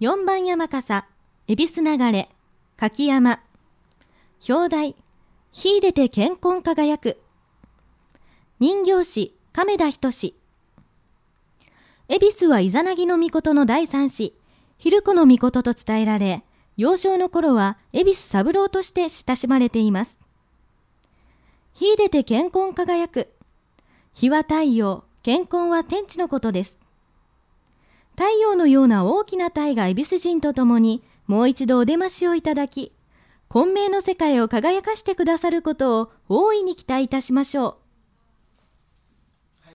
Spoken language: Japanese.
4番山笠、恵比寿流れ、柿山。表題、秀でて健康輝く。人形師、亀田仁。恵比寿はイザナギの御事の第三子、昼子の御事と伝えられ、幼少の頃は恵比寿三郎として親しまれています。秀でて健康輝く。日は太陽、健康は天地のことです。太陽のような大きな体が恵比寿人と共にもう一度お出ましをいただき、混迷の世界を輝かしてくださることを大いに期待いたしましょう。